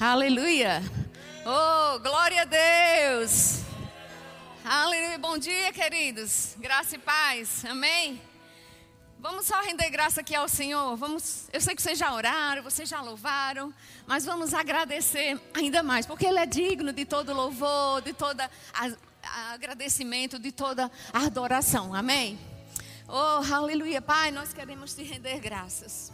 Aleluia. Oh, glória a Deus. Aleluia. Bom dia, queridos. Graça e paz. Amém. Vamos só render graça aqui ao Senhor. Vamos, eu sei que vocês já oraram, vocês já louvaram, mas vamos agradecer ainda mais, porque ele é digno de todo louvor, de a agradecimento, de toda adoração. Amém. Oh, aleluia. Pai, nós queremos te render graças.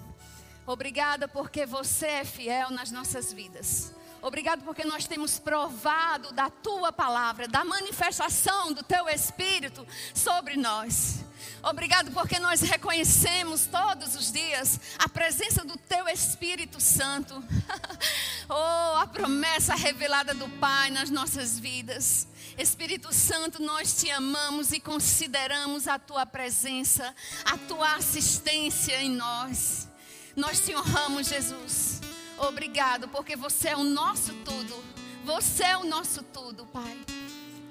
Obrigada porque você é fiel nas nossas vidas. Obrigado porque nós temos provado da tua palavra, da manifestação do teu espírito sobre nós. Obrigado porque nós reconhecemos todos os dias a presença do teu Espírito Santo. oh, a promessa revelada do Pai nas nossas vidas. Espírito Santo, nós te amamos e consideramos a tua presença, a tua assistência em nós. Nós te honramos, Jesus. Obrigado, porque você é o nosso tudo. Você é o nosso tudo, Pai.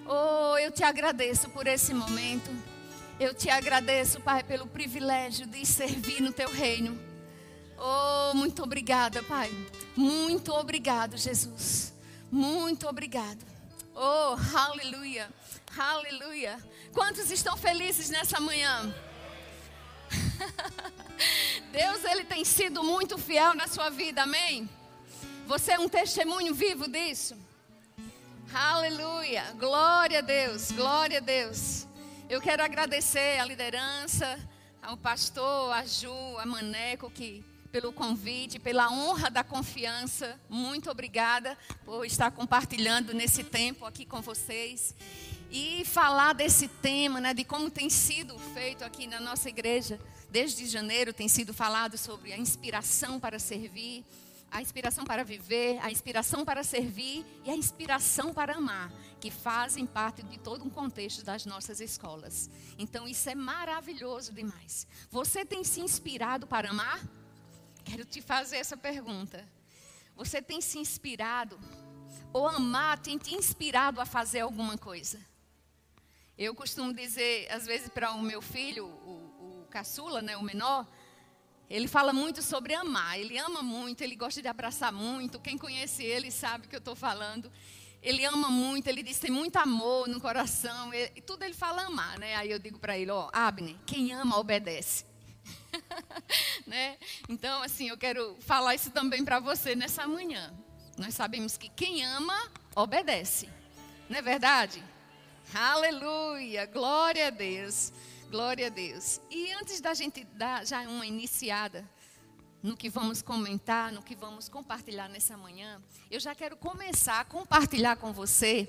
Oh, eu te agradeço por esse momento. Eu te agradeço, Pai, pelo privilégio de servir no teu reino. Oh, muito obrigada, Pai. Muito obrigado, Jesus. Muito obrigado. Oh, aleluia. Aleluia. Quantos estão felizes nessa manhã? Deus, Ele tem sido muito fiel na sua vida, amém? Você é um testemunho vivo disso? Aleluia, glória a Deus, glória a Deus. Eu quero agradecer a liderança, ao pastor, a Ju, a Maneco, que pelo convite, pela honra da confiança. Muito obrigada por estar compartilhando nesse tempo aqui com vocês e falar desse tema, né, de como tem sido feito aqui na nossa igreja. Desde janeiro tem sido falado sobre a inspiração para servir, a inspiração para viver, a inspiração para servir e a inspiração para amar, que fazem parte de todo um contexto das nossas escolas. Então isso é maravilhoso demais. Você tem se inspirado para amar? Quero te fazer essa pergunta. Você tem se inspirado ou amar tem te inspirado a fazer alguma coisa? Eu costumo dizer, às vezes, para o meu filho, o, caçula, né, o menor, ele fala muito sobre amar. Ele ama muito, ele gosta de abraçar muito. Quem conhece ele sabe o que eu estou falando. Ele ama muito, ele diz tem muito amor no coração. e tudo ele fala amar, né? Aí eu digo para ele, ó, Abner, quem ama obedece. né? Então, assim, eu quero falar isso também para você nessa manhã. Nós sabemos que quem ama obedece. Não é verdade? Aleluia, glória a Deus, glória a Deus. E antes da gente dar já uma iniciada no que vamos comentar, no que vamos compartilhar nessa manhã, eu já quero começar a compartilhar com você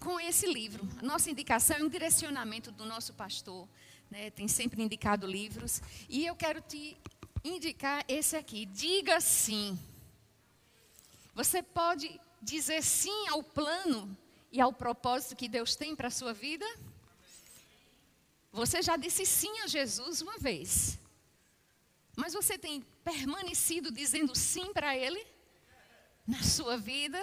com esse livro. A nossa indicação é um direcionamento do nosso pastor, né? tem sempre indicado livros, e eu quero te indicar esse aqui. Diga sim. Você pode dizer sim ao plano e ao propósito que Deus tem para a sua vida? Você já disse sim a Jesus uma vez, mas você tem permanecido dizendo sim para Ele? Na sua vida?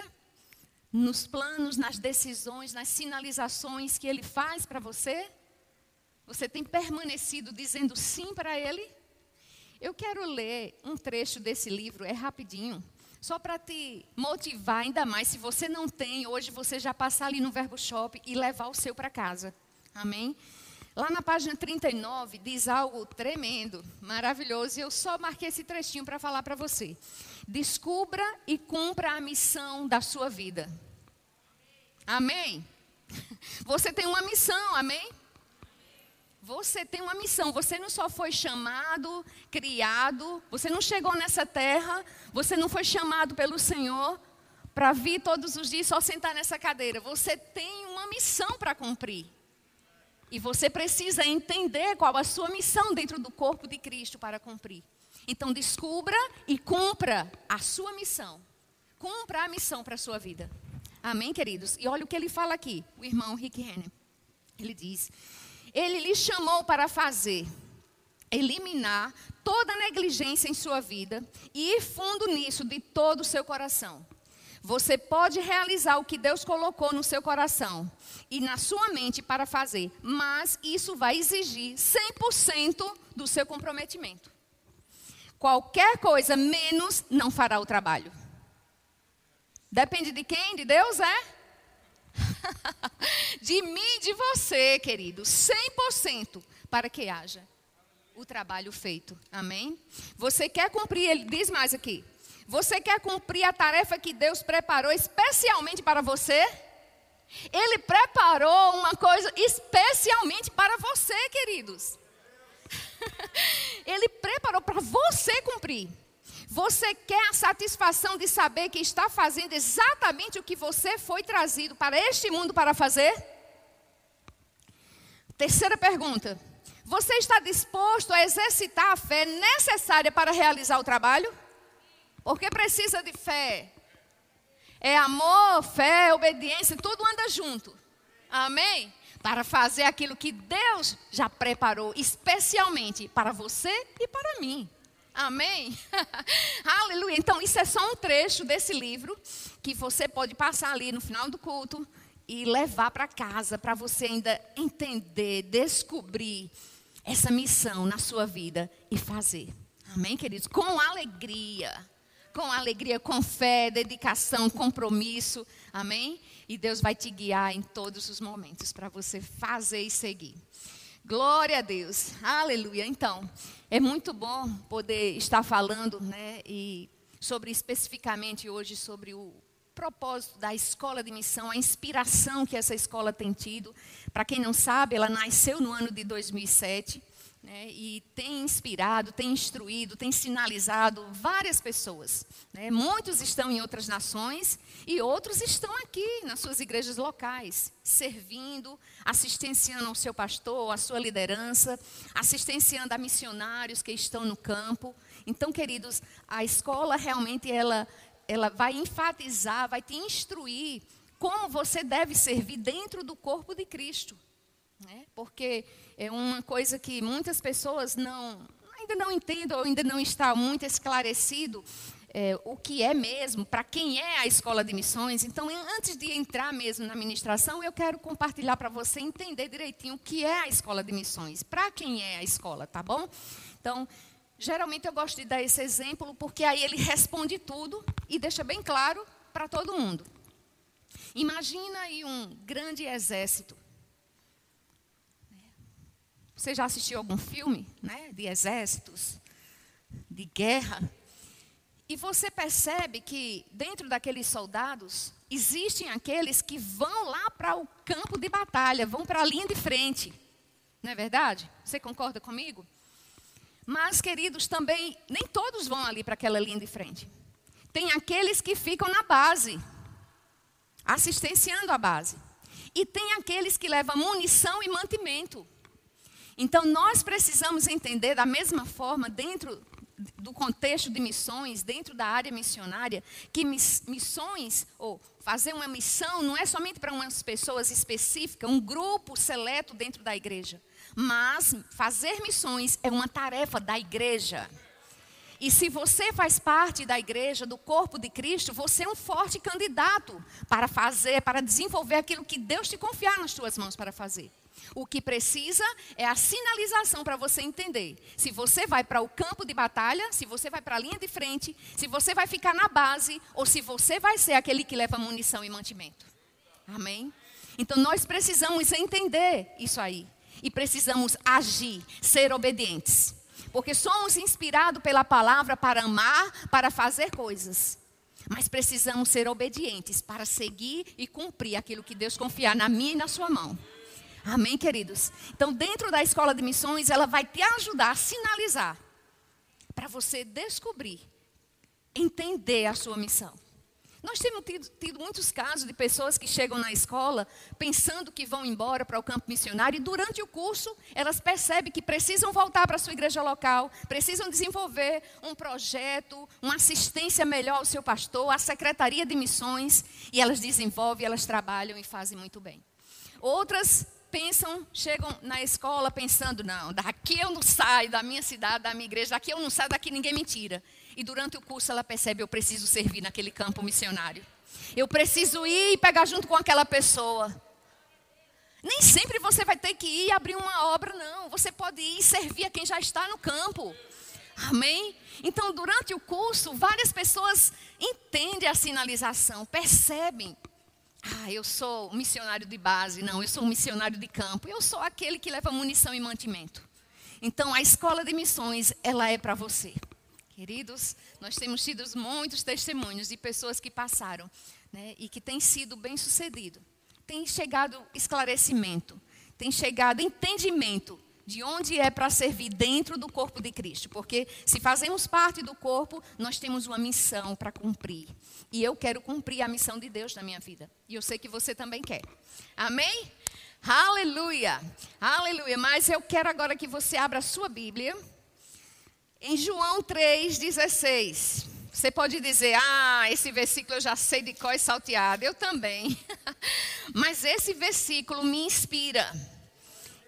Nos planos, nas decisões, nas sinalizações que Ele faz para você? Você tem permanecido dizendo sim para Ele? Eu quero ler um trecho desse livro, é rapidinho. Só para te motivar ainda mais, se você não tem, hoje você já passar ali no Verbo Shop e levar o seu para casa. Amém? Lá na página 39 diz algo tremendo, maravilhoso, e eu só marquei esse trechinho para falar para você. Descubra e cumpra a missão da sua vida. Amém? Você tem uma missão, amém? Você tem uma missão, você não só foi chamado, criado, você não chegou nessa terra, você não foi chamado pelo Senhor para vir todos os dias só sentar nessa cadeira. Você tem uma missão para cumprir. E você precisa entender qual a sua missão dentro do corpo de Cristo para cumprir. Então descubra e cumpra a sua missão. Cumpra a missão para a sua vida. Amém, queridos? E olha o que ele fala aqui, o irmão Rick Renner. Ele diz: ele lhe chamou para fazer, eliminar toda negligência em sua vida e ir fundo nisso de todo o seu coração. Você pode realizar o que Deus colocou no seu coração e na sua mente para fazer, mas isso vai exigir 100% do seu comprometimento. Qualquer coisa menos não fará o trabalho. Depende de quem? De Deus, é? de mim, de você, querido, 100% para que haja o trabalho feito. Amém? Você quer cumprir, ele diz mais aqui. Você quer cumprir a tarefa que Deus preparou especialmente para você? Ele preparou uma coisa especialmente para você, queridos. Ele preparou para você cumprir. Você quer a satisfação de saber que está fazendo exatamente o que você foi trazido para este mundo para fazer? Terceira pergunta. Você está disposto a exercitar a fé necessária para realizar o trabalho? Porque precisa de fé. É amor, fé, obediência, tudo anda junto. Amém? Para fazer aquilo que Deus já preparou especialmente para você e para mim. Amém? Aleluia. Então, isso é só um trecho desse livro que você pode passar ali no final do culto e levar para casa para você ainda entender, descobrir essa missão na sua vida e fazer. Amém, queridos? Com alegria. Com alegria, com fé, dedicação, compromisso. Amém? E Deus vai te guiar em todos os momentos para você fazer e seguir. Glória a Deus. Aleluia. Então, é muito bom poder estar falando, né, e sobre especificamente hoje sobre o propósito da escola de missão, a inspiração que essa escola tem tido. Para quem não sabe, ela nasceu no ano de 2007 né, e tem inspirado, tem instruído, tem sinalizado várias pessoas. Né? Muitos estão em outras nações e outros estão aqui nas suas igrejas locais, servindo, assistenciando ao seu pastor, à sua liderança, assistenciando a missionários que estão no campo. Então, queridos, a escola realmente ela, ela vai enfatizar, vai te instruir como você deve servir dentro do corpo de Cristo. Né? Porque é uma coisa que muitas pessoas não, ainda não entendem ou ainda não está muito esclarecido é, o que é mesmo, para quem é a escola de missões. Então, antes de entrar mesmo na ministração, eu quero compartilhar para você entender direitinho o que é a escola de missões, para quem é a escola, tá bom? Então, geralmente eu gosto de dar esse exemplo porque aí ele responde tudo e deixa bem claro para todo mundo. Imagina aí um grande exército você já assistiu algum filme, né, de exércitos, de guerra? E você percebe que dentro daqueles soldados existem aqueles que vão lá para o campo de batalha, vão para a linha de frente. Não é verdade? Você concorda comigo? Mas, queridos, também nem todos vão ali para aquela linha de frente. Tem aqueles que ficam na base, assistenciando a base. E tem aqueles que levam munição e mantimento. Então, nós precisamos entender da mesma forma, dentro do contexto de missões, dentro da área missionária, que missões, ou fazer uma missão, não é somente para umas pessoas específicas, um grupo seleto dentro da igreja. Mas fazer missões é uma tarefa da igreja. E se você faz parte da igreja, do corpo de Cristo, você é um forte candidato para fazer, para desenvolver aquilo que Deus te confiar nas suas mãos para fazer. O que precisa é a sinalização para você entender. Se você vai para o campo de batalha, se você vai para a linha de frente, se você vai ficar na base ou se você vai ser aquele que leva munição e mantimento. Amém? Então nós precisamos entender isso aí. E precisamos agir, ser obedientes. Porque somos inspirados pela palavra para amar, para fazer coisas. Mas precisamos ser obedientes para seguir e cumprir aquilo que Deus confiar na minha e na sua mão. Amém, queridos? Então, dentro da escola de missões, ela vai te ajudar a sinalizar para você descobrir, entender a sua missão. Nós temos tido, tido, muitos casos de pessoas que chegam na escola pensando que vão embora para o campo missionário e durante o curso elas percebem que precisam voltar para a sua igreja local, precisam desenvolver um projeto, uma assistência melhor ao seu pastor, à secretaria de missões e elas desenvolvem, elas trabalham e fazem muito bem. Outras pensam, chegam na escola pensando, não, daqui eu não saio da minha cidade, da minha igreja, daqui eu não saio, daqui ninguém me tira. E durante o curso ela percebe, eu preciso servir naquele campo missionário. Eu preciso ir e pegar junto com aquela pessoa. Nem sempre você vai ter que ir abrir uma obra, não. Você pode ir servir a quem já está no campo. Amém? Então, durante o curso, várias pessoas entendem a sinalização, percebem. Ah, eu sou missionário de base. Não, eu sou um missionário de campo. Eu sou aquele que leva munição e mantimento. Então, a escola de missões, ela é para você. Queridos, nós temos tido muitos testemunhos de pessoas que passaram né, e que têm sido bem-sucedido. Tem chegado esclarecimento, tem chegado entendimento de onde é para servir dentro do corpo de Cristo. Porque se fazemos parte do corpo, nós temos uma missão para cumprir. E eu quero cumprir a missão de Deus na minha vida. E eu sei que você também quer. Amém? Aleluia! Aleluia! Mas eu quero agora que você abra a sua Bíblia em João 3,16. Você pode dizer, ah, esse versículo eu já sei de qual salteado. Eu também. Mas esse versículo me inspira.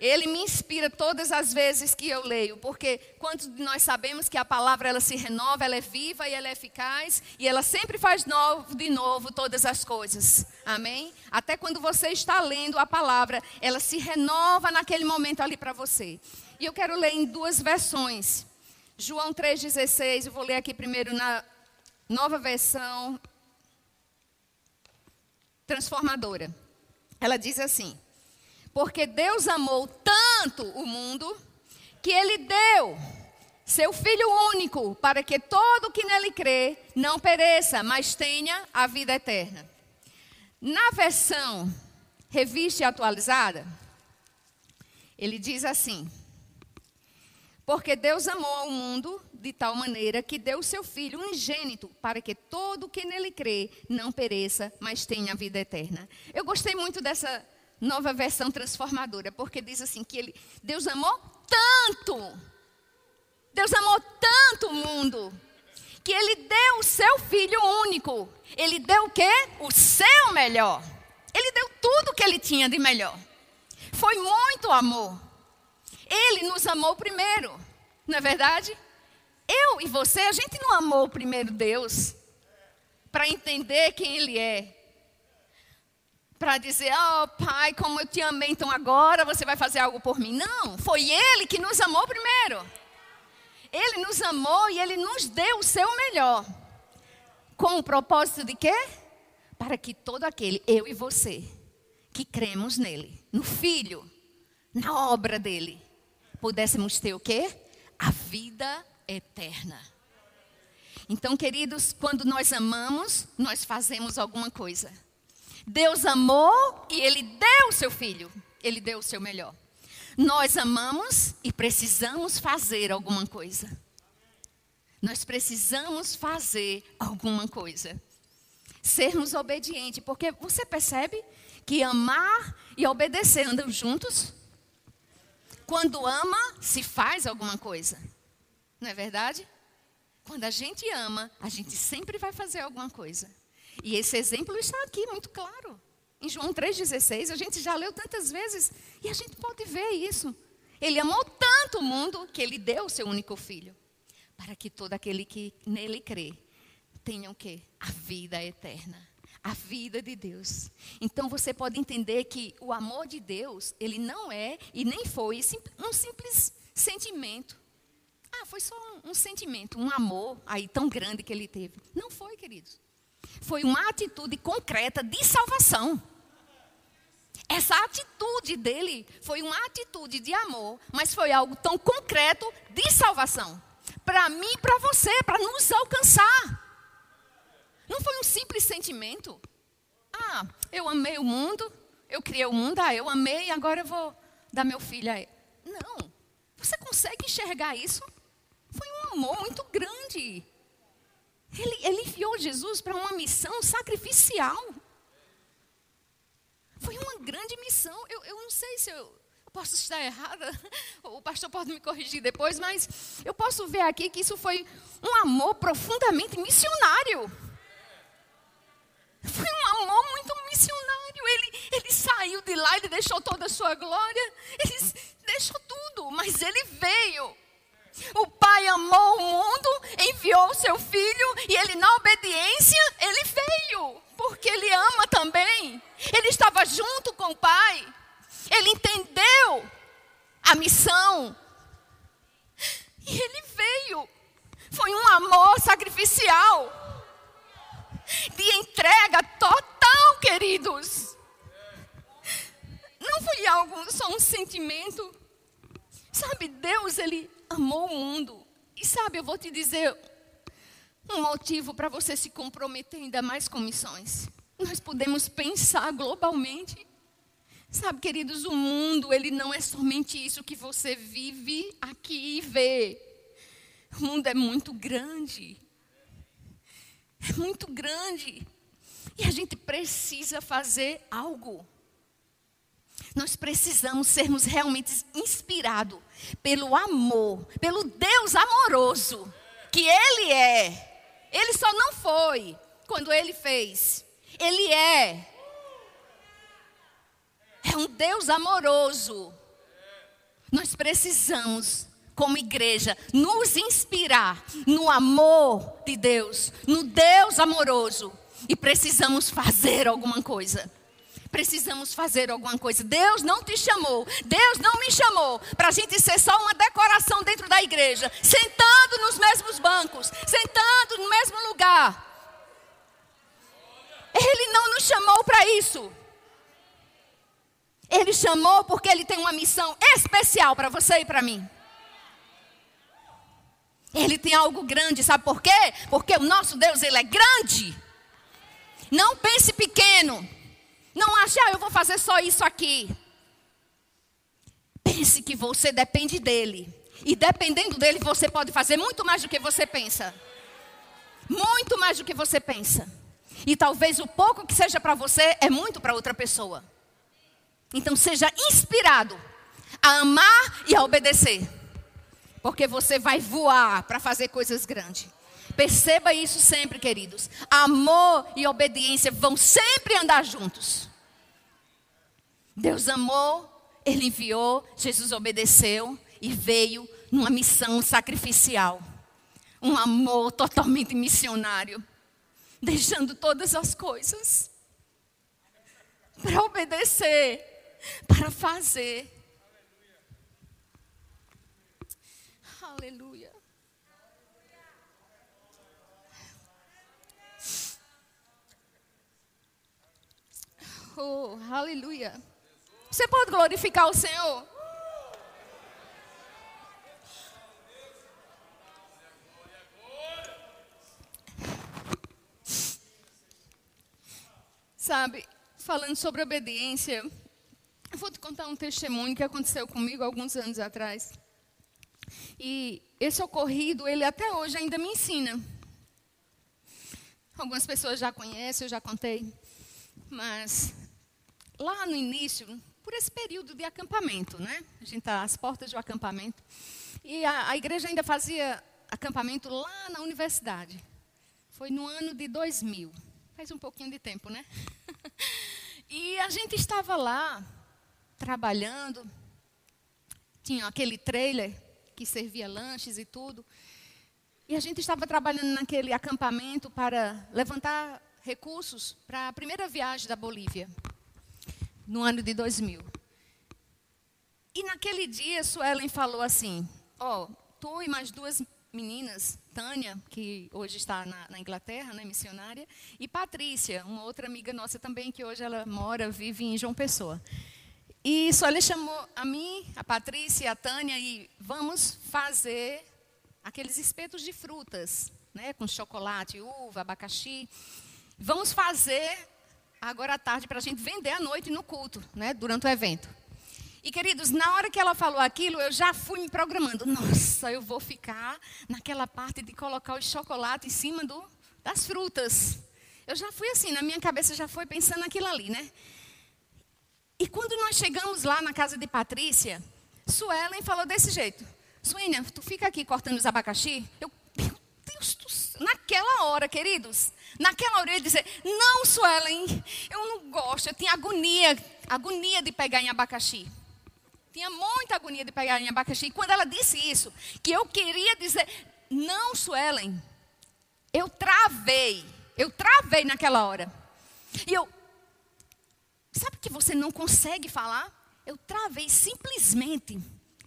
Ele me inspira todas as vezes que eu leio, porque quantos de nós sabemos que a palavra ela se renova, ela é viva e ela é eficaz e ela sempre faz novo de novo todas as coisas. Amém? Até quando você está lendo a palavra, ela se renova naquele momento ali para você. E eu quero ler em duas versões. João 3,16, eu vou ler aqui primeiro na nova versão transformadora. Ela diz assim: porque Deus amou tanto o mundo que ele deu seu Filho único para que todo que nele crê não pereça, mas tenha a vida eterna. Na versão revista e atualizada, ele diz assim: Porque Deus amou ao mundo de tal maneira que deu seu Filho unigênito para que todo que nele crê não pereça, mas tenha a vida eterna. Eu gostei muito dessa nova versão transformadora, porque diz assim que ele, Deus amou tanto, Deus amou tanto o mundo, que ele deu o seu filho único. Ele deu o quê? O seu melhor. Ele deu tudo que ele tinha de melhor. Foi muito amor. Ele nos amou primeiro, não é verdade? Eu e você, a gente não amou primeiro Deus para entender quem Ele é para dizer, oh pai, como eu te amei, então agora você vai fazer algo por mim. Não, foi Ele que nos amou primeiro. Ele nos amou e Ele nos deu o seu melhor. Com o propósito de quê? Para que todo aquele, eu e você, que cremos nele, no Filho, na obra dele, pudéssemos ter o quê? A vida eterna. Então, queridos, quando nós amamos, nós fazemos alguma coisa. Deus amou e Ele deu o seu filho. Ele deu o seu melhor. Nós amamos e precisamos fazer alguma coisa. Nós precisamos fazer alguma coisa. Sermos obedientes, porque você percebe que amar e obedecer andam juntos? Quando ama, se faz alguma coisa. Não é verdade? Quando a gente ama, a gente sempre vai fazer alguma coisa. E esse exemplo está aqui muito claro. Em João 3,16, a gente já leu tantas vezes e a gente pode ver isso. Ele amou tanto o mundo que ele deu o seu único filho, para que todo aquele que nele crê tenha o quê? A vida eterna. A vida de Deus. Então você pode entender que o amor de Deus, ele não é e nem foi um simples sentimento. Ah, foi só um, um sentimento, um amor aí tão grande que ele teve. Não foi, queridos foi uma atitude concreta de salvação. Essa atitude dele foi uma atitude de amor, mas foi algo tão concreto de salvação. Para mim e para você, para nos alcançar. Não foi um simples sentimento. Ah, eu amei o mundo, eu criei o mundo, ah, eu amei, agora eu vou dar meu filho a ele. Não. Você consegue enxergar isso? Foi um amor muito grande. Ele, ele enviou Jesus para uma missão sacrificial. Foi uma grande missão. Eu, eu não sei se eu, eu posso estar errada, o pastor pode me corrigir depois, mas eu posso ver aqui que isso foi um amor profundamente missionário. Foi um amor muito missionário. Ele, ele saiu de lá, ele deixou toda a sua glória, ele deixou tudo, mas ele veio o Pai amou o mundo, enviou o seu filho e ele, na obediência, ele veio, porque ele ama também. Ele estava junto com o Pai, ele entendeu a missão e ele veio. Foi um amor sacrificial. De entrega total, queridos. Não foi algo, só um sentimento. Sabe, Deus, Ele amou o mundo. E sabe, eu vou te dizer um motivo para você se comprometer ainda mais com missões. Nós podemos pensar globalmente. Sabe, queridos, o mundo, ele não é somente isso que você vive aqui e vê. O mundo é muito grande. É muito grande. E a gente precisa fazer algo. Nós precisamos sermos realmente inspirados pelo amor, pelo Deus amoroso que Ele é. Ele só não foi quando Ele fez. Ele é. É um Deus amoroso. Nós precisamos, como igreja, nos inspirar no amor de Deus, no Deus amoroso. E precisamos fazer alguma coisa precisamos fazer alguma coisa. Deus não te chamou, Deus não me chamou para a gente ser só uma decoração dentro da igreja, sentando nos mesmos bancos, sentando no mesmo lugar. Ele não nos chamou para isso. Ele chamou porque ele tem uma missão especial para você e para mim. Ele tem algo grande, sabe por quê? Porque o nosso Deus, ele é grande. Não pense pequeno. Não ache, ah, eu vou fazer só isso aqui. Pense que você depende dele. E dependendo dele, você pode fazer muito mais do que você pensa. Muito mais do que você pensa. E talvez o pouco que seja para você é muito para outra pessoa. Então seja inspirado a amar e a obedecer. Porque você vai voar para fazer coisas grandes. Perceba isso sempre, queridos. Amor e obediência vão sempre andar juntos. Deus amou, Ele enviou, Jesus obedeceu e veio numa missão sacrificial. Um amor totalmente missionário, deixando todas as coisas para obedecer, para fazer. Aleluia. Oh, aleluia. Você pode glorificar o Senhor? Sabe, falando sobre obediência, eu vou te contar um testemunho que aconteceu comigo alguns anos atrás. E esse ocorrido, ele até hoje ainda me ensina. Algumas pessoas já conhecem, eu já contei. Mas lá no início, por esse período de acampamento, né? A gente está às portas do acampamento. E a, a igreja ainda fazia acampamento lá na universidade. Foi no ano de 2000. Faz um pouquinho de tempo, né? e a gente estava lá, trabalhando. Tinha aquele trailer que servia lanches e tudo. E a gente estava trabalhando naquele acampamento para levantar recursos para a primeira viagem da Bolívia, no ano de 2000. E naquele dia, Suelen falou assim: Ó, oh, tu e mais duas meninas, Tânia, que hoje está na, na, Inglaterra, né, missionária, e Patrícia, uma outra amiga nossa também, que hoje ela mora, vive em João Pessoa. E Suelen chamou a mim, a Patrícia a Tânia e vamos fazer aqueles espetos de frutas, né, com chocolate, uva, abacaxi. Vamos fazer agora à tarde para a gente vender à noite no culto, né, durante o evento. E queridos, na hora que ela falou aquilo, eu já fui me programando. Nossa, eu vou ficar naquela parte de colocar o chocolate em cima do, das frutas. Eu já fui assim, na minha cabeça já foi pensando naquilo ali, né? E quando nós chegamos lá na casa de Patrícia, Suelen falou desse jeito: Suênia, tu fica aqui cortando os abacaxi? Eu, naquela hora, queridos, Naquela hora ele dizer, não, Suelen, eu não gosto, eu tinha agonia, agonia de pegar em abacaxi. Tinha muita agonia de pegar em abacaxi. E quando ela disse isso, que eu queria dizer, não, Suelen, eu travei, eu travei naquela hora. E eu, sabe que você não consegue falar? Eu travei simplesmente,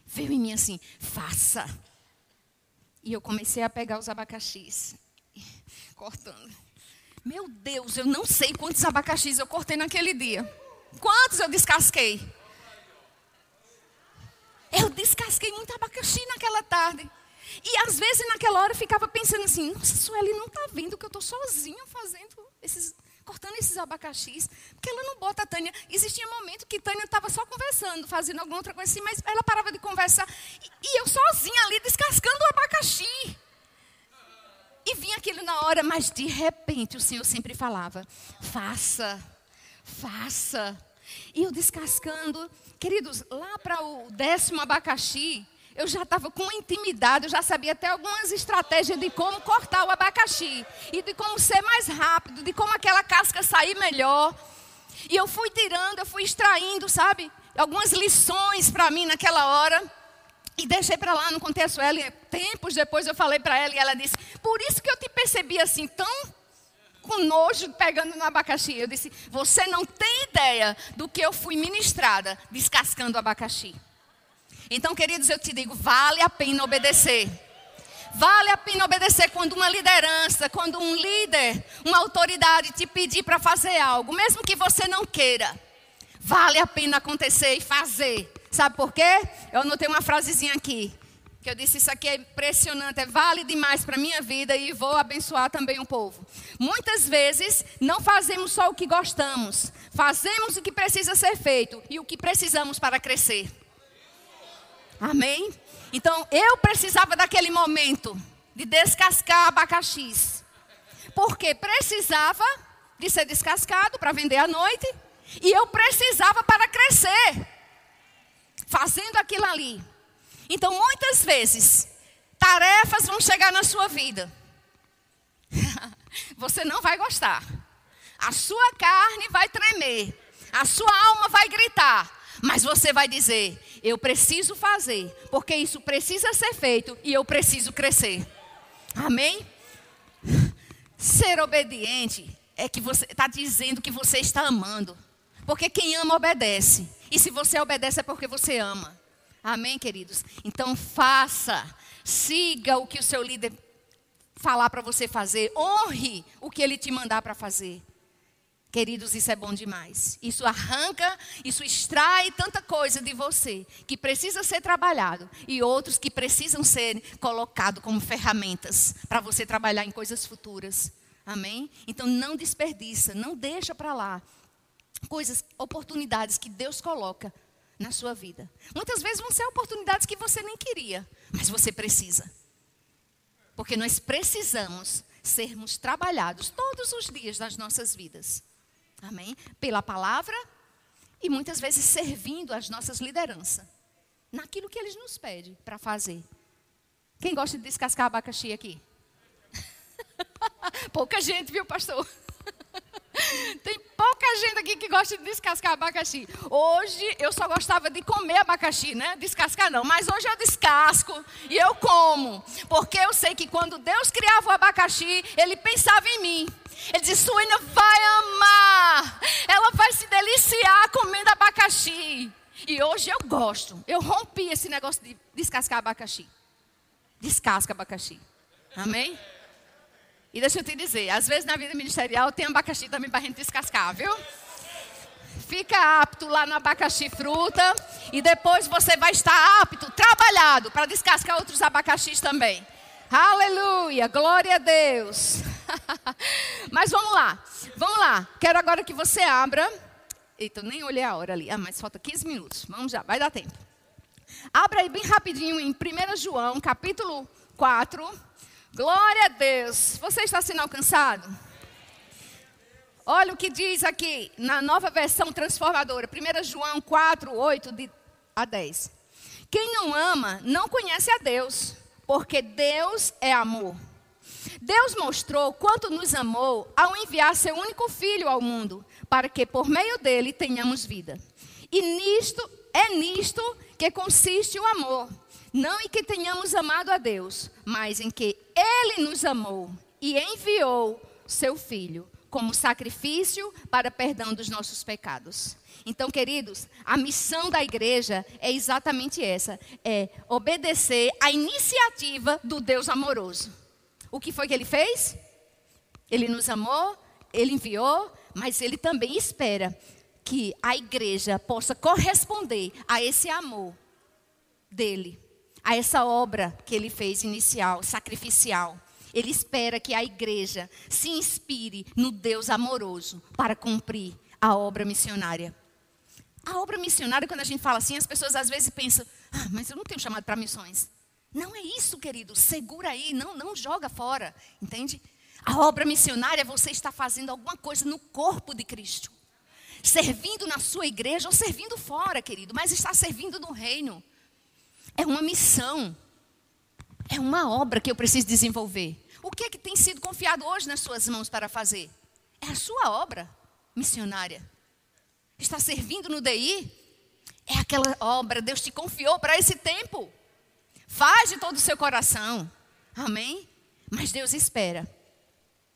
veio em mim assim, faça. E eu comecei a pegar os abacaxis, cortando. Meu Deus, eu não sei quantos abacaxis eu cortei naquele dia. Quantos eu descasquei? Eu descasquei muito abacaxi naquela tarde. E às vezes naquela hora eu ficava pensando assim, nossa, Sueli não está vendo que eu estou sozinha fazendo esses, cortando esses abacaxis. Porque ela não bota a Tânia. Existia um momento que Tânia estava só conversando, fazendo alguma outra coisa assim, mas ela parava de conversar. E, e eu sozinha ali descascando o abacaxi. E vinha aquilo na hora, mas de repente o Senhor sempre falava: faça, faça. E eu descascando. Queridos, lá para o décimo abacaxi, eu já estava com intimidade, eu já sabia até algumas estratégias de como cortar o abacaxi e de como ser mais rápido, de como aquela casca sair melhor. E eu fui tirando, eu fui extraindo, sabe? Algumas lições para mim naquela hora. E deixei para lá, não contei a Sueli. Tempos depois eu falei para ela e ela disse: Por isso que eu te percebi assim, tão com nojo pegando no abacaxi. Eu disse: Você não tem ideia do que eu fui ministrada descascando o abacaxi. Então, queridos, eu te digo, vale a pena obedecer. Vale a pena obedecer quando uma liderança, quando um líder, uma autoridade te pedir para fazer algo, mesmo que você não queira. Vale a pena acontecer e fazer. Sabe por quê? Eu anotei uma frasezinha aqui. Que eu disse, isso aqui é impressionante, é vale demais para a minha vida e vou abençoar também o povo. Muitas vezes não fazemos só o que gostamos, fazemos o que precisa ser feito e o que precisamos para crescer. Amém? Então eu precisava daquele momento de descascar abacaxis. Porque precisava de ser descascado para vender à noite. E eu precisava para crescer. Fazendo aquilo ali. Então muitas vezes, tarefas vão chegar na sua vida. Você não vai gostar. A sua carne vai tremer. A sua alma vai gritar. Mas você vai dizer: eu preciso fazer, porque isso precisa ser feito e eu preciso crescer. Amém? Ser obediente é que você está dizendo que você está amando. Porque quem ama obedece. E se você obedece é porque você ama. Amém, queridos? Então faça, siga o que o seu líder falar para você fazer, honre o que ele te mandar para fazer. Queridos, isso é bom demais. Isso arranca, isso extrai tanta coisa de você que precisa ser trabalhado e outros que precisam ser colocados como ferramentas para você trabalhar em coisas futuras. Amém? Então não desperdiça, não deixa para lá coisas, oportunidades que Deus coloca na sua vida. Muitas vezes vão ser oportunidades que você nem queria, mas você precisa. Porque nós precisamos sermos trabalhados todos os dias das nossas vidas. Amém? Pela palavra e muitas vezes servindo as nossas lideranças. Naquilo que eles nos pedem para fazer. Quem gosta de descascar abacaxi aqui? Pouca gente, viu, pastor? Tem pouca gente aqui que gosta de descascar abacaxi. Hoje eu só gostava de comer abacaxi, né? Descascar não, mas hoje eu descasco e eu como. Porque eu sei que quando Deus criava o abacaxi, ele pensava em mim. Ele disse: Suína vai amar, ela vai se deliciar comendo abacaxi. E hoje eu gosto. Eu rompi esse negócio de descascar abacaxi. Descasca abacaxi. Amém? E deixa eu te dizer, às vezes na vida ministerial tem abacaxi também para a gente descascar, viu? Fica apto lá no abacaxi fruta e depois você vai estar apto, trabalhado para descascar outros abacaxis também. Aleluia, glória a Deus. mas vamos lá, vamos lá. Quero agora que você abra. Eita, nem olhei a hora ali. Ah, mas falta 15 minutos. Vamos já, vai dar tempo. Abra aí bem rapidinho em 1 João, capítulo 4. Glória a Deus. Você está sendo alcançado? Olha o que diz aqui na nova versão transformadora. 1 João 4, 8 a 10. Quem não ama não conhece a Deus, porque Deus é amor. Deus mostrou quanto nos amou ao enviar seu único filho ao mundo, para que por meio dele tenhamos vida. E nisto é nisto que consiste o amor. Não em que tenhamos amado a Deus, mas em que Ele nos amou e enviou seu Filho como sacrifício para perdão dos nossos pecados. Então, queridos, a missão da igreja é exatamente essa: é obedecer à iniciativa do Deus amoroso. O que foi que ele fez? Ele nos amou, ele enviou, mas ele também espera que a igreja possa corresponder a esse amor dele, a essa obra que ele fez inicial, sacrificial. Ele espera que a igreja se inspire no Deus amoroso para cumprir a obra missionária. A obra missionária, quando a gente fala assim, as pessoas às vezes pensam: ah, mas eu não tenho chamado para missões. Não é isso, querido. Segura aí, não, não joga fora, entende? A obra missionária, você está fazendo alguma coisa no corpo de Cristo. Servindo na sua igreja ou servindo fora, querido, mas está servindo no reino. É uma missão. É uma obra que eu preciso desenvolver. O que é que tem sido confiado hoje nas suas mãos para fazer? É a sua obra missionária. Está servindo no DI? É aquela obra, Deus te confiou para esse tempo. Faz de todo o seu coração. Amém? Mas Deus espera.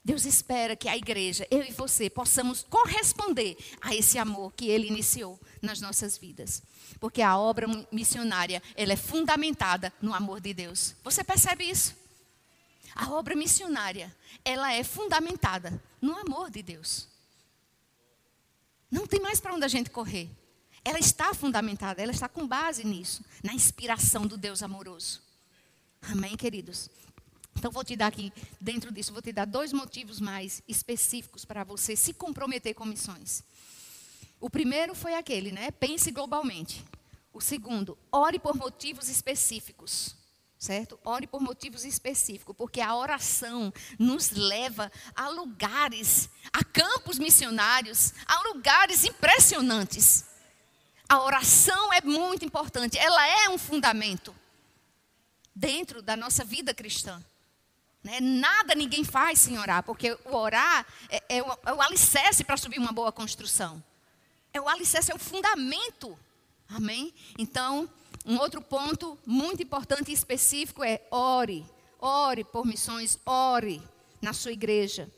Deus espera que a igreja, eu e você, possamos corresponder a esse amor que Ele iniciou nas nossas vidas. Porque a obra missionária, ela é fundamentada no amor de Deus. Você percebe isso? A obra missionária, ela é fundamentada no amor de Deus. Não tem mais para onde a gente correr. Ela está fundamentada, ela está com base nisso, na inspiração do Deus amoroso. Amém, queridos? Então, vou te dar aqui, dentro disso, vou te dar dois motivos mais específicos para você se comprometer com missões. O primeiro foi aquele, né? Pense globalmente. O segundo, ore por motivos específicos certo? Ore por motivos específicos, porque a oração nos leva a lugares, a campos missionários, a lugares impressionantes. A oração é muito importante, ela é um fundamento dentro da nossa vida cristã. Né? Nada ninguém faz sem orar, porque o orar é, é, o, é o alicerce para subir uma boa construção. É o alicerce, é o fundamento. Amém? Então, um outro ponto muito importante e específico é ore. Ore por missões, ore na sua igreja.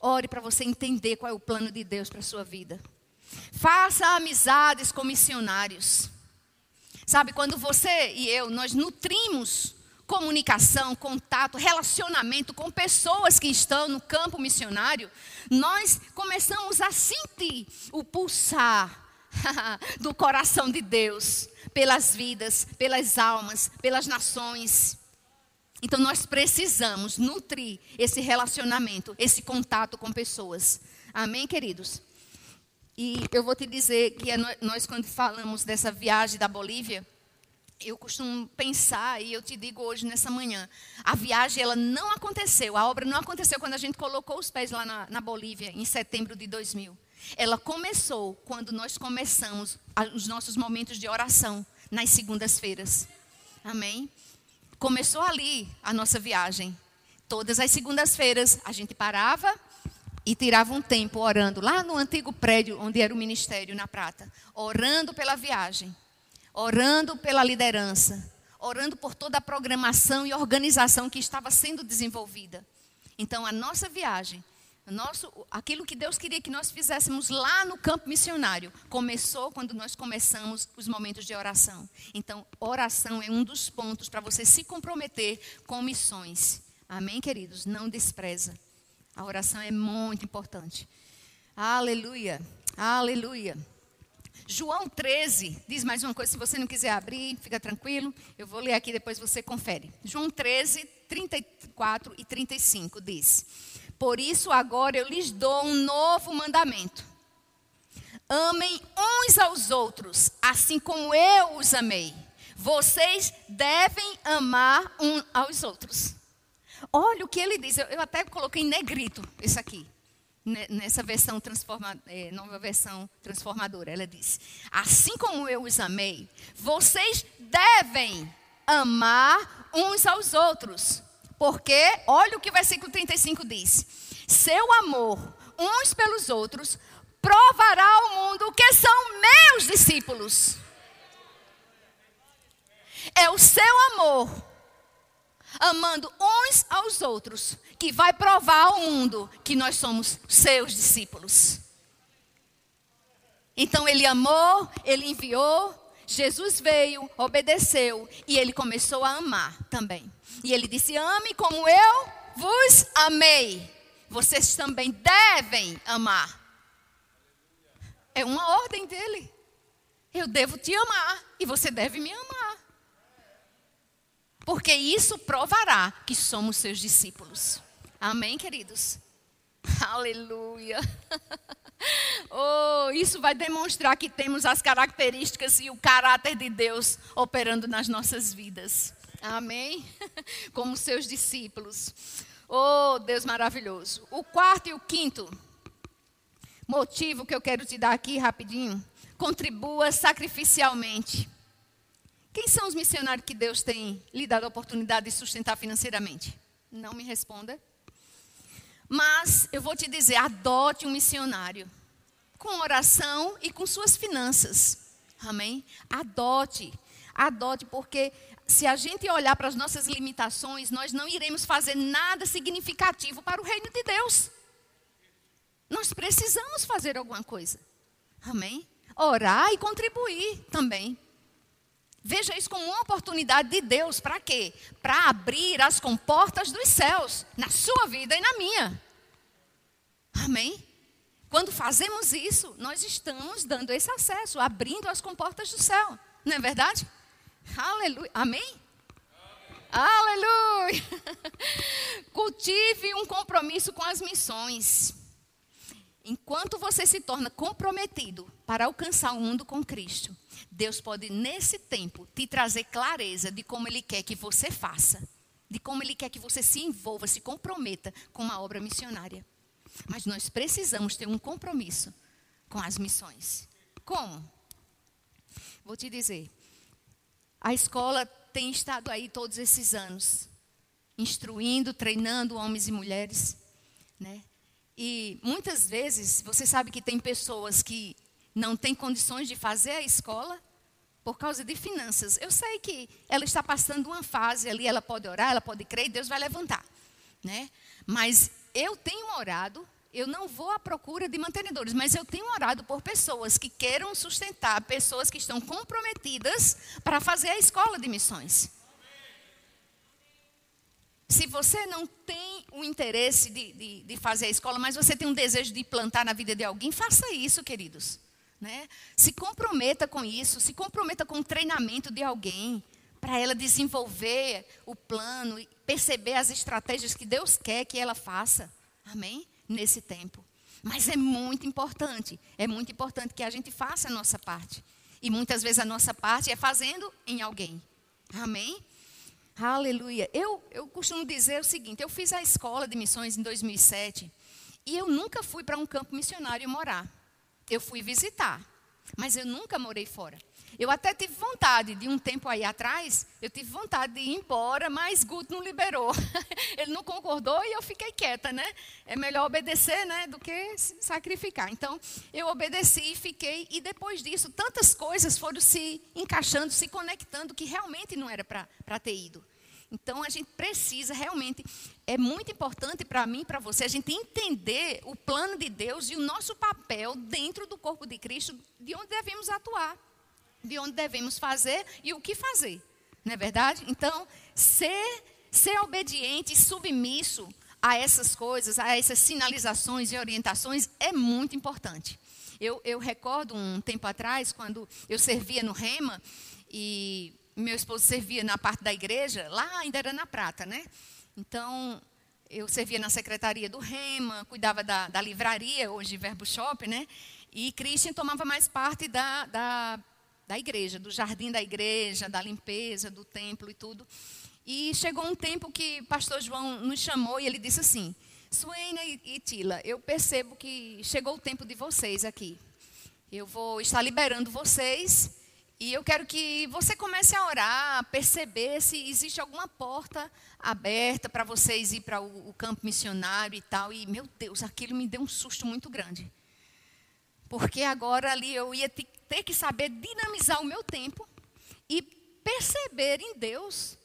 Ore para você entender qual é o plano de Deus para a sua vida. Faça amizades com missionários. Sabe, quando você e eu, nós nutrimos comunicação, contato, relacionamento com pessoas que estão no campo missionário, nós começamos a sentir o pulsar do coração de Deus pelas vidas, pelas almas, pelas nações. Então nós precisamos nutrir esse relacionamento, esse contato com pessoas. Amém, queridos? E eu vou te dizer que nós, quando falamos dessa viagem da Bolívia, eu costumo pensar, e eu te digo hoje nessa manhã, a viagem ela não aconteceu, a obra não aconteceu quando a gente colocou os pés lá na, na Bolívia, em setembro de 2000. Ela começou quando nós começamos os nossos momentos de oração nas segundas-feiras. Amém? Começou ali a nossa viagem. Todas as segundas-feiras a gente parava e tirava um tempo orando lá no antigo prédio onde era o ministério na Prata, orando pela viagem, orando pela liderança, orando por toda a programação e organização que estava sendo desenvolvida. Então a nossa viagem nosso, aquilo que Deus queria que nós fizéssemos lá no campo missionário começou quando nós começamos os momentos de oração. Então, oração é um dos pontos para você se comprometer com missões. Amém, queridos? Não despreza. A oração é muito importante. Aleluia. Aleluia. João 13 diz mais uma coisa, se você não quiser abrir, fica tranquilo, eu vou ler aqui depois você confere. João 13, 34 e 35 diz: por isso agora eu lhes dou um novo mandamento. Amem uns aos outros, assim como eu os amei. Vocês devem amar uns aos outros. Olha o que ele diz. Eu, até coloquei em negrito isso aqui. Nessa versão transforma, é, nova versão transformadora. Ela diz: Assim como eu os amei, vocês devem amar uns aos outros. Porque, olha o que o versículo 35 diz: Seu amor uns pelos outros provará ao mundo que são meus discípulos. É o seu amor amando uns aos outros, que vai provar ao mundo que nós somos seus discípulos. Então ele amou, ele enviou, Jesus veio, obedeceu e ele começou a amar também. E ele disse: Ame como eu vos amei. Vocês também devem amar. É uma ordem dele. Eu devo te amar e você deve me amar. Porque isso provará que somos seus discípulos. Amém, queridos? Aleluia. Oh, isso vai demonstrar que temos as características e o caráter de Deus operando nas nossas vidas. Amém? Como seus discípulos. Oh, Deus maravilhoso. O quarto e o quinto motivo que eu quero te dar aqui rapidinho. Contribua sacrificialmente. Quem são os missionários que Deus tem lhe dado a oportunidade de sustentar financeiramente? Não me responda. Mas eu vou te dizer: adote um missionário com oração e com suas finanças. Amém? Adote. Adote, porque se a gente olhar para as nossas limitações, nós não iremos fazer nada significativo para o reino de Deus. Nós precisamos fazer alguma coisa. Amém? Orar e contribuir também. Veja isso como uma oportunidade de Deus. Para quê? Para abrir as comportas dos céus na sua vida e na minha. Amém? Quando fazemos isso, nós estamos dando esse acesso, abrindo as comportas do céu. Não é verdade? Aleluia. Amém? Aleluia! Cultive um compromisso com as missões. Enquanto você se torna comprometido para alcançar o mundo com Cristo, Deus pode, nesse tempo, te trazer clareza de como Ele quer que você faça, de como Ele quer que você se envolva, se comprometa com uma obra missionária. Mas nós precisamos ter um compromisso com as missões. Como? Vou te dizer. A escola tem estado aí todos esses anos, instruindo, treinando homens e mulheres, né? E muitas vezes, você sabe que tem pessoas que não têm condições de fazer a escola por causa de finanças. Eu sei que ela está passando uma fase ali, ela pode orar, ela pode crer e Deus vai levantar, né? Mas eu tenho orado, eu não vou à procura de mantenedores, mas eu tenho orado por pessoas que queiram sustentar, pessoas que estão comprometidas para fazer a escola de missões. Se você não tem o interesse de, de, de, fazer a escola, mas você tem um desejo de plantar na vida de alguém, faça isso, queridos. Né? Se comprometa com isso, se comprometa com o treinamento de alguém, para ela desenvolver o plano, perceber as estratégias que Deus quer que ela faça. Amém? Nesse tempo. Mas é muito importante, é muito importante que a gente faça a nossa parte. E muitas vezes a nossa parte é fazendo em alguém. Amém? Aleluia. Eu, eu costumo dizer o seguinte: eu fiz a escola de missões em 2007 e eu nunca fui para um campo missionário morar. Eu fui visitar, mas eu nunca morei fora. Eu até tive vontade, de um tempo aí atrás, eu tive vontade de ir embora, mas Guto não liberou. Ele não concordou e eu fiquei quieta, né? É melhor obedecer, né, do que sacrificar. Então, eu obedeci e fiquei, e depois disso, tantas coisas foram se encaixando, se conectando, que realmente não era para ter ido. Então a gente precisa realmente, é muito importante para mim e para você, a gente entender o plano de Deus e o nosso papel dentro do corpo de Cristo, de onde devemos atuar de onde devemos fazer e o que fazer. Não é verdade? Então, ser, ser obediente e submisso a essas coisas, a essas sinalizações e orientações é muito importante. Eu, eu recordo um tempo atrás, quando eu servia no Rema, e meu esposo servia na parte da igreja, lá ainda era na Prata, né? Então, eu servia na secretaria do Rema, cuidava da, da livraria, hoje Verbo Shop, né? E Christian tomava mais parte da, da da igreja, do jardim da igreja, da limpeza, do templo e tudo. E chegou um tempo que pastor João nos chamou e ele disse assim: Suena e Tila, eu percebo que chegou o tempo de vocês aqui. Eu vou estar liberando vocês e eu quero que você comece a orar, perceber se existe alguma porta aberta para vocês ir para o, o campo missionário e tal. E, meu Deus, aquilo me deu um susto muito grande. Porque agora ali eu ia ter que saber dinamizar o meu tempo e perceber em Deus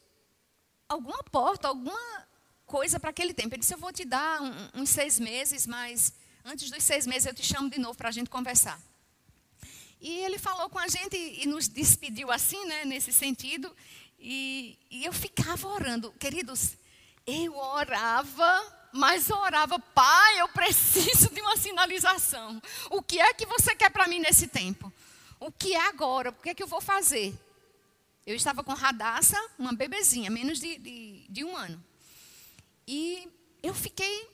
alguma porta, alguma coisa para aquele tempo. Ele disse: Eu vou te dar um, uns seis meses, mas antes dos seis meses eu te chamo de novo para a gente conversar. E ele falou com a gente e nos despediu assim, né, nesse sentido. E, e eu ficava orando. Queridos, eu orava, mas orava, pai, eu preciso de uma sinalização. O que é que você quer para mim nesse tempo? O que é agora? O que é que eu vou fazer? Eu estava com Radassa, uma bebezinha, menos de, de, de um ano. E eu fiquei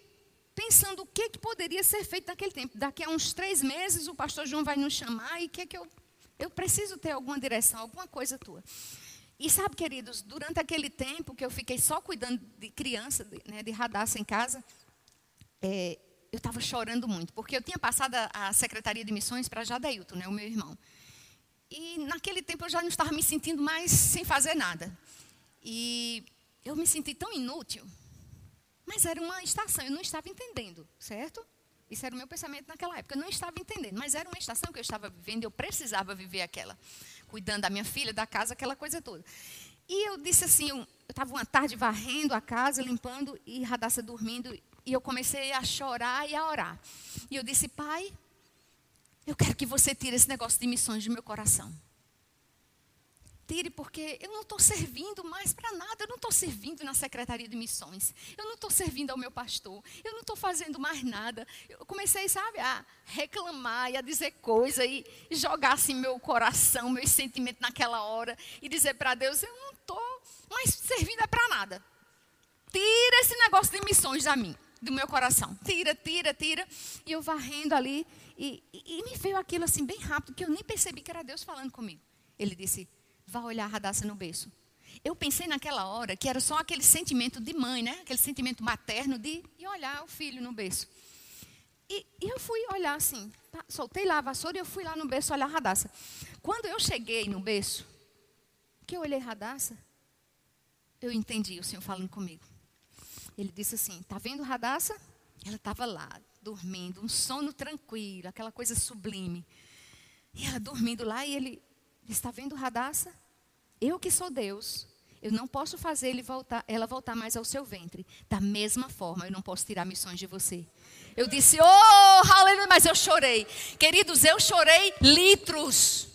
pensando o que, que poderia ser feito naquele tempo. Daqui a uns três meses o pastor João vai nos chamar e que, que eu. Eu preciso ter alguma direção, alguma coisa tua. E sabe, queridos, durante aquele tempo que eu fiquei só cuidando de criança, de, né, de em casa, é, eu estava chorando muito, porque eu tinha passado a, Secretaria de Missões para Jadeilton, né, o meu irmão. E naquele tempo eu já não estava me sentindo mais sem fazer nada. E eu me senti tão inútil. Mas era uma estação, eu não estava entendendo, certo? Isso era o meu pensamento naquela época. Eu não estava entendendo, mas era uma estação que eu estava vivendo, eu precisava viver aquela, cuidando da minha filha, da casa, aquela coisa toda. E eu disse assim, eu estava uma tarde varrendo a casa, limpando, e Radassa dormindo, e eu comecei a chorar e a orar. E eu disse, pai, eu quero que você tire esse negócio de missões do meu coração tire, porque eu não estou servindo mais para nada. Eu não estou servindo na Secretaria de Missões. Eu não estou servindo ao meu pastor. Eu não estou fazendo mais nada. Eu comecei, sabe, a reclamar e a dizer coisa e jogar assim meu coração, meus sentimentos naquela hora e dizer para Deus: eu não estou mais servindo para nada. Tira esse negócio de missões da mim, do meu coração. Tira, tira, tira. E eu varrendo ali. E, e, e me veio aquilo assim bem rápido, que eu nem percebi que era Deus falando comigo. Ele disse: vá olhar a Radassa no berço. Eu pensei naquela hora que era só aquele sentimento de mãe, né? Aquele sentimento materno de ir olhar o filho no berço. E, e, eu fui olhar assim, tá, soltei lá a vassoura e eu fui lá no berço olhar a Radassa. Quando eu cheguei no berço, que eu olhei Radassa, eu entendi o Senhor falando comigo. Ele disse assim: Tá vendo Radassa? Ela estava lá, dormindo, um sono tranquilo, aquela coisa sublime. E ela dormindo lá, e ele Está vendo Radassa? Eu que sou Deus, eu não posso fazer ele voltar, ela voltar mais ao seu ventre. Da mesma forma, eu não posso tirar missões de você. Eu disse, oh, aleluia, mas eu chorei. Queridos, eu chorei litros.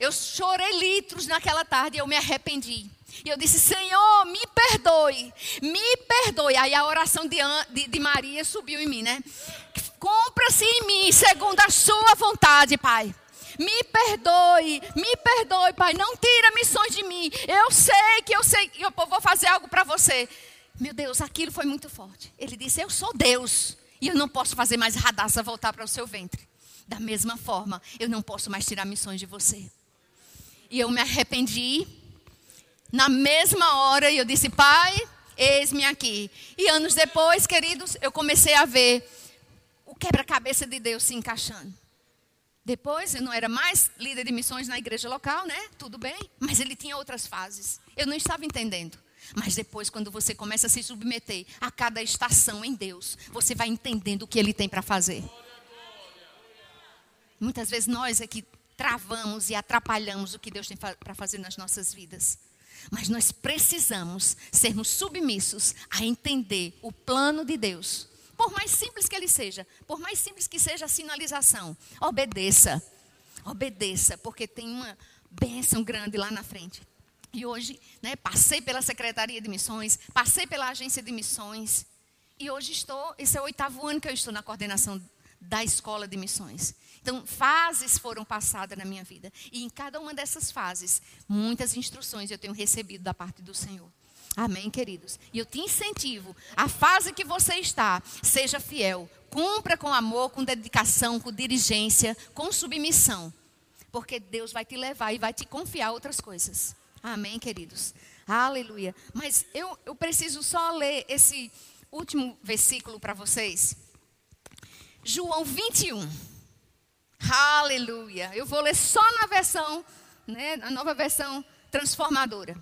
Eu chorei litros naquela tarde e eu me arrependi. E eu disse, Senhor, me perdoe, me perdoe. Aí a oração de, de, de Maria subiu em mim, né? Compra-se em mim, segundo a sua vontade, Pai. Me perdoe, me perdoe, Pai. Não tira missões de mim. Eu sei que eu sei eu vou fazer algo para você. Meu Deus, aquilo foi muito forte. Ele disse: Eu sou Deus e eu não posso fazer mais Radassa voltar para o seu ventre. Da mesma forma, eu não posso mais tirar missões de você. E eu me arrependi. Na mesma hora, eu disse: Pai, eis-me aqui. E anos depois, queridos, eu comecei a ver o quebra-cabeça de Deus se encaixando. Depois, eu não era mais líder de missões na igreja local, né? Tudo bem, mas ele tinha outras fases. Eu não estava entendendo. Mas depois, quando você começa a se submeter a cada estação em Deus, você vai entendendo o que Ele tem para fazer. Muitas vezes nós é que travamos e atrapalhamos o que Deus tem para fazer nas nossas vidas. Mas nós precisamos sermos submissos a entender o plano de Deus por mais simples que ele seja, por mais simples que seja a sinalização, obedeça. Obedeça, porque tem uma bênção grande lá na frente. E hoje, né, passei pela Secretaria de Missões, passei pela Agência de Missões, e hoje estou, esse é o oitavo ano que eu estou na coordenação da Escola de Missões. Então, fases foram passadas na minha vida. E em cada uma dessas fases, muitas instruções eu tenho recebido da parte do Senhor. Amém, queridos? E eu te incentivo, a fase que você está, seja fiel. Cumpra com amor, com dedicação, com diligência, com submissão. Porque Deus vai te levar e vai te confiar outras coisas. Amém, queridos? Aleluia. Mas eu, eu preciso só ler esse último versículo para vocês. João 21. Aleluia. Eu vou ler só na versão, né, na nova versão transformadora.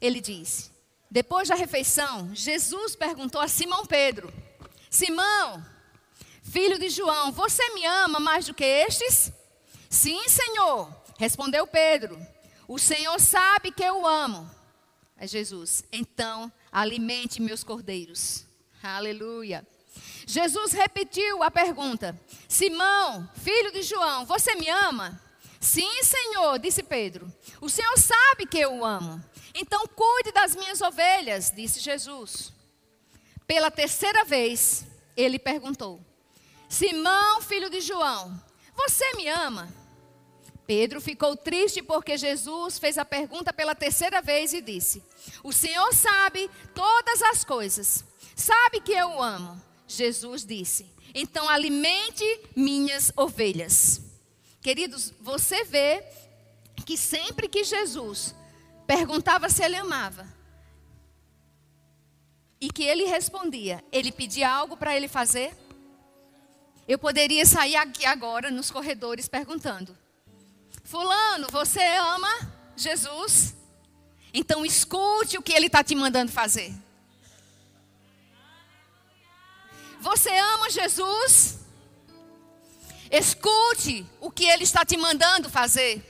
Ele diz: depois da refeição, Jesus perguntou a Simão Pedro: Simão, filho de João, você me ama mais do que estes? Sim, Senhor, respondeu Pedro. O Senhor sabe que eu amo. É Jesus. Então, alimente meus cordeiros. Aleluia. Jesus repetiu a pergunta: Simão, filho de João, você me ama? Sim, Senhor, disse Pedro. O Senhor sabe que eu amo. Então cuide das minhas ovelhas, disse Jesus. Pela terceira vez, ele perguntou: Simão, filho de João, você me ama? Pedro ficou triste porque Jesus fez a pergunta pela terceira vez e disse: O Senhor sabe todas as coisas, sabe que eu amo. Jesus disse: Então alimente minhas ovelhas. Queridos, você vê que sempre que Jesus perguntava se ele amava, e que ele respondia, ele pedia algo para ele fazer? Eu poderia sair aqui agora nos corredores perguntando: Fulano, você ama Jesus? Então escute o que ele está te mandando fazer. Você ama Jesus? Escute o que ele está te mandando fazer.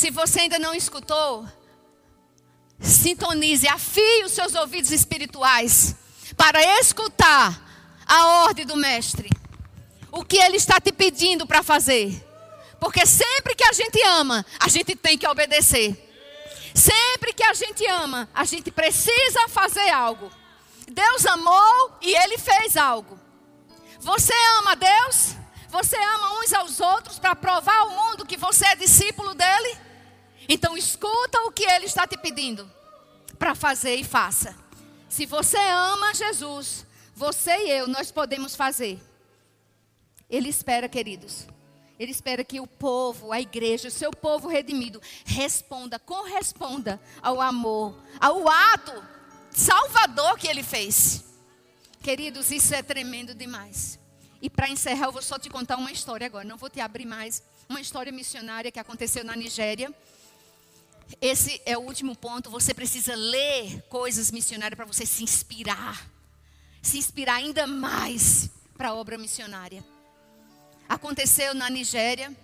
Se você ainda não escutou, sintonize, afie os seus ouvidos espirituais para escutar a ordem do Mestre. O que ele está te pedindo para fazer. Porque sempre que a gente ama, a gente tem que obedecer. Sempre que a gente ama, a gente precisa fazer algo. Deus amou e ele fez algo. Você ama Deus? Você ama uns aos outros para provar ao mundo que você é discípulo dele? Então escuta o que ele está te pedindo para fazer e faça. Se você ama Jesus, você e eu, nós podemos fazer. Ele espera, queridos. Ele espera que o povo, a igreja, o seu povo redimido, responda, corresponda ao amor, ao ato salvador que ele fez. Queridos, isso é tremendo demais. E para encerrar, eu vou só te contar uma história agora. Não vou te abrir mais. Uma história missionária que aconteceu na Nigéria. Esse é o último ponto. Você precisa ler coisas missionárias para você se inspirar. Se inspirar ainda mais para a obra missionária. Aconteceu na Nigéria.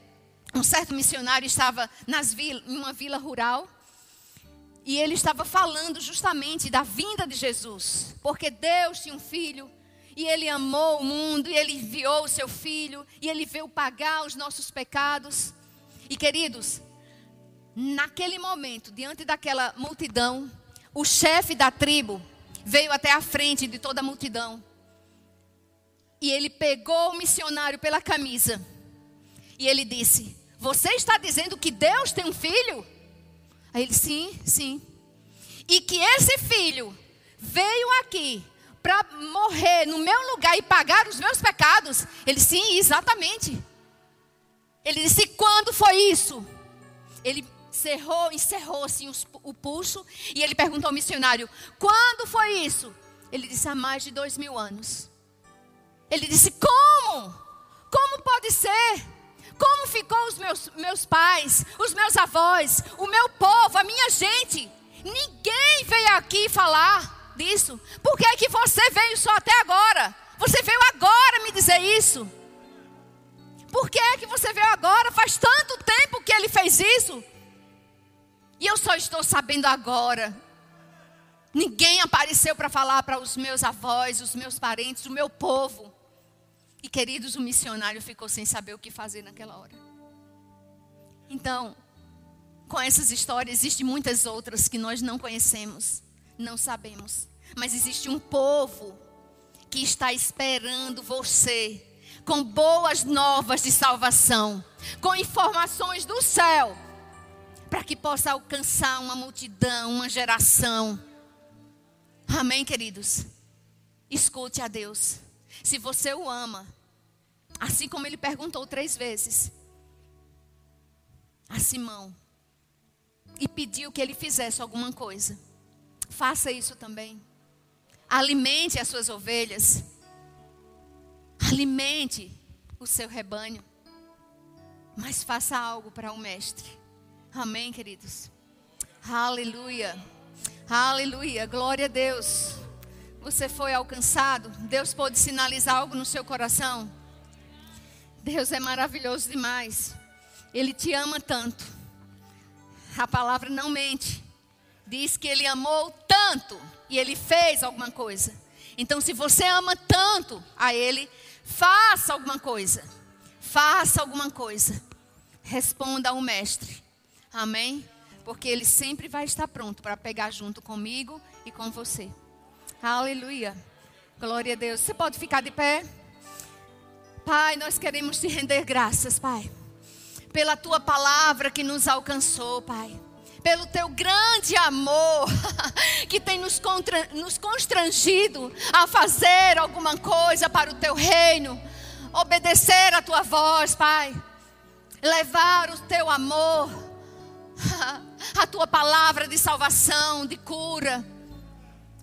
Um certo missionário estava nas vil em uma vila rural. E ele estava falando justamente da vinda de Jesus. Porque Deus tinha um filho. E ele amou o mundo. E ele enviou o seu filho. E ele veio pagar os nossos pecados. E queridos, Naquele momento, diante daquela multidão, o chefe da tribo veio até a frente de toda a multidão. E ele pegou o missionário pela camisa. E ele disse: Você está dizendo que Deus tem um filho? Aí ele: Sim, sim. E que esse filho veio aqui para morrer no meu lugar e pagar os meus pecados? Ele: Sim, exatamente. Ele disse: Quando foi isso? Ele cerrou, encerrou assim o pulso e ele perguntou ao missionário: Quando foi isso? Ele disse: Há mais de dois mil anos. Ele disse: Como? Como pode ser? Como ficou os meus, meus pais, os meus avós, o meu povo, a minha gente? Ninguém veio aqui falar disso. Por que é que você veio só até agora? Você veio agora me dizer isso. Por que é que você veio agora? Faz tanto tempo que ele fez isso. E eu só estou sabendo agora. Ninguém apareceu para falar para os meus avós, os meus parentes, o meu povo. E queridos, o missionário ficou sem saber o que fazer naquela hora. Então, com essas histórias, existem muitas outras que nós não conhecemos, não sabemos. Mas existe um povo que está esperando você com boas novas de salvação, com informações do céu para que possa alcançar uma multidão, uma geração. Amém, queridos? Escute a Deus. Se você o ama, assim como ele perguntou três vezes a Simão e pediu que ele fizesse alguma coisa, faça isso também. Alimente as suas ovelhas, alimente o seu rebanho, mas faça algo para o Mestre. Amém, queridos. Aleluia. Aleluia. Glória a Deus. Você foi alcançado. Deus pode sinalizar algo no seu coração. Deus é maravilhoso demais. Ele te ama tanto. a palavra não mente. Diz que ele amou tanto e ele fez alguma coisa. Então, se você ama tanto a ele, faça alguma coisa. Faça alguma coisa. Responda ao mestre. Amém? Porque ele sempre vai estar pronto para pegar junto comigo e com você. Aleluia. Glória a Deus. Você pode ficar de pé? Pai, nós queremos te render graças, Pai, pela tua palavra que nos alcançou, Pai. Pelo teu grande amor que tem nos, contra, nos constrangido a fazer alguma coisa para o teu reino, obedecer a tua voz, Pai, levar o teu amor, a tua palavra de salvação, de cura.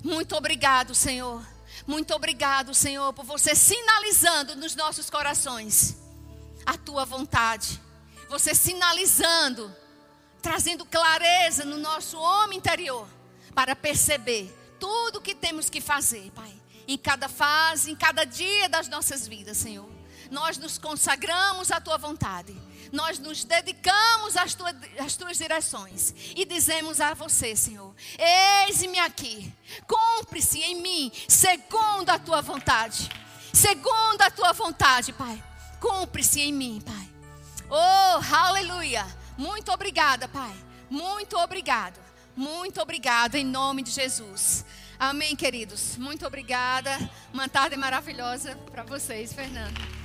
Muito obrigado, Senhor. Muito obrigado, Senhor, por você sinalizando nos nossos corações a tua vontade. Você sinalizando, trazendo clareza no nosso homem interior para perceber tudo o que temos que fazer, Pai. Em cada fase, em cada dia das nossas vidas, Senhor. Nós nos consagramos à tua vontade nós nos dedicamos às, às tuas direções e dizemos a você, Senhor: Eis-me aqui, cumpre-se em mim, segundo a tua vontade. Segundo a tua vontade, Pai. Cumpre-se em mim, Pai. Oh, aleluia. Muito obrigada, Pai. Muito obrigado. Muito obrigado em nome de Jesus. Amém, queridos. Muito obrigada. Uma tarde maravilhosa para vocês, Fernando.